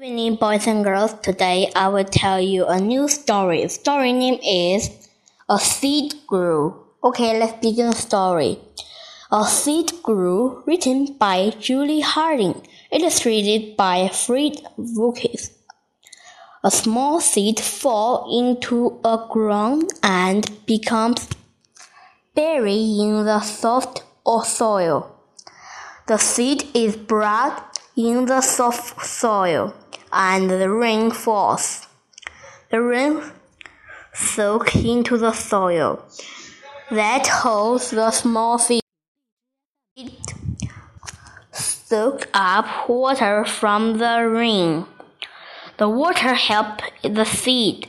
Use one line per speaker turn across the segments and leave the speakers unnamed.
Good evening, boys and girls. Today I will tell you a new story. Story name is A Seed Grew. Okay, let's begin the story. A Seed Grew, written by Julie Harding, illustrated by Fred Lucas. A small seed falls into a ground and becomes buried in the soft or soil. The seed is brought in the soft soil and the rain falls. The rain soaks into the soil that holds the small seed. It soaks up water from the rain. The water helped the seed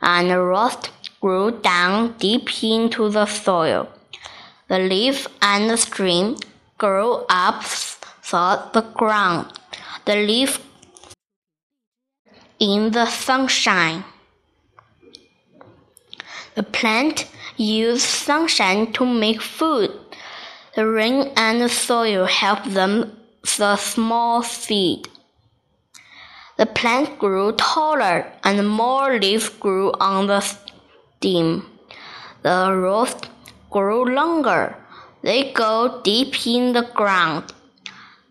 and the roots grew down deep into the soil. The leaf and the stream grew up through the ground. The leaf in the sunshine. The plant use sunshine to make food. The rain and the soil help them the small seed. The plant grew taller and more leaves grew on the stem. The roots grew longer. They go deep in the ground.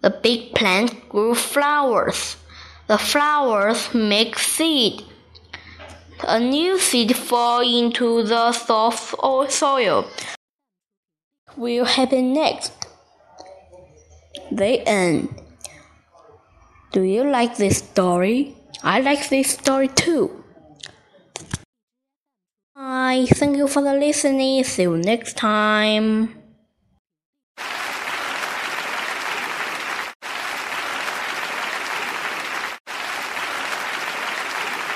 The big plant grew flowers. The flowers make seed. A new seed fall into the soft soil. Will happen next? The end. Do you like this story? I like this story too. Bye. Thank you for the listening. See you next time.